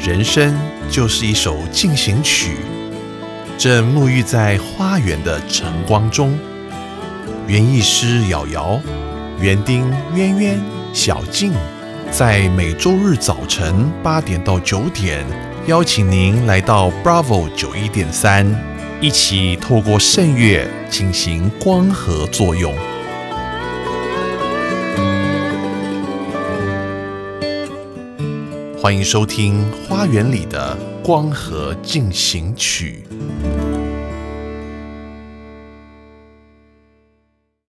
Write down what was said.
人生就是一首进行曲正沐浴在花园的晨光中园艺师瑶瑶园丁渊渊小静在每周日早晨八点到九点邀请您来到 bravo 九一点三一起透过圣乐进行光合作用。欢迎收听花园里的光合进行曲。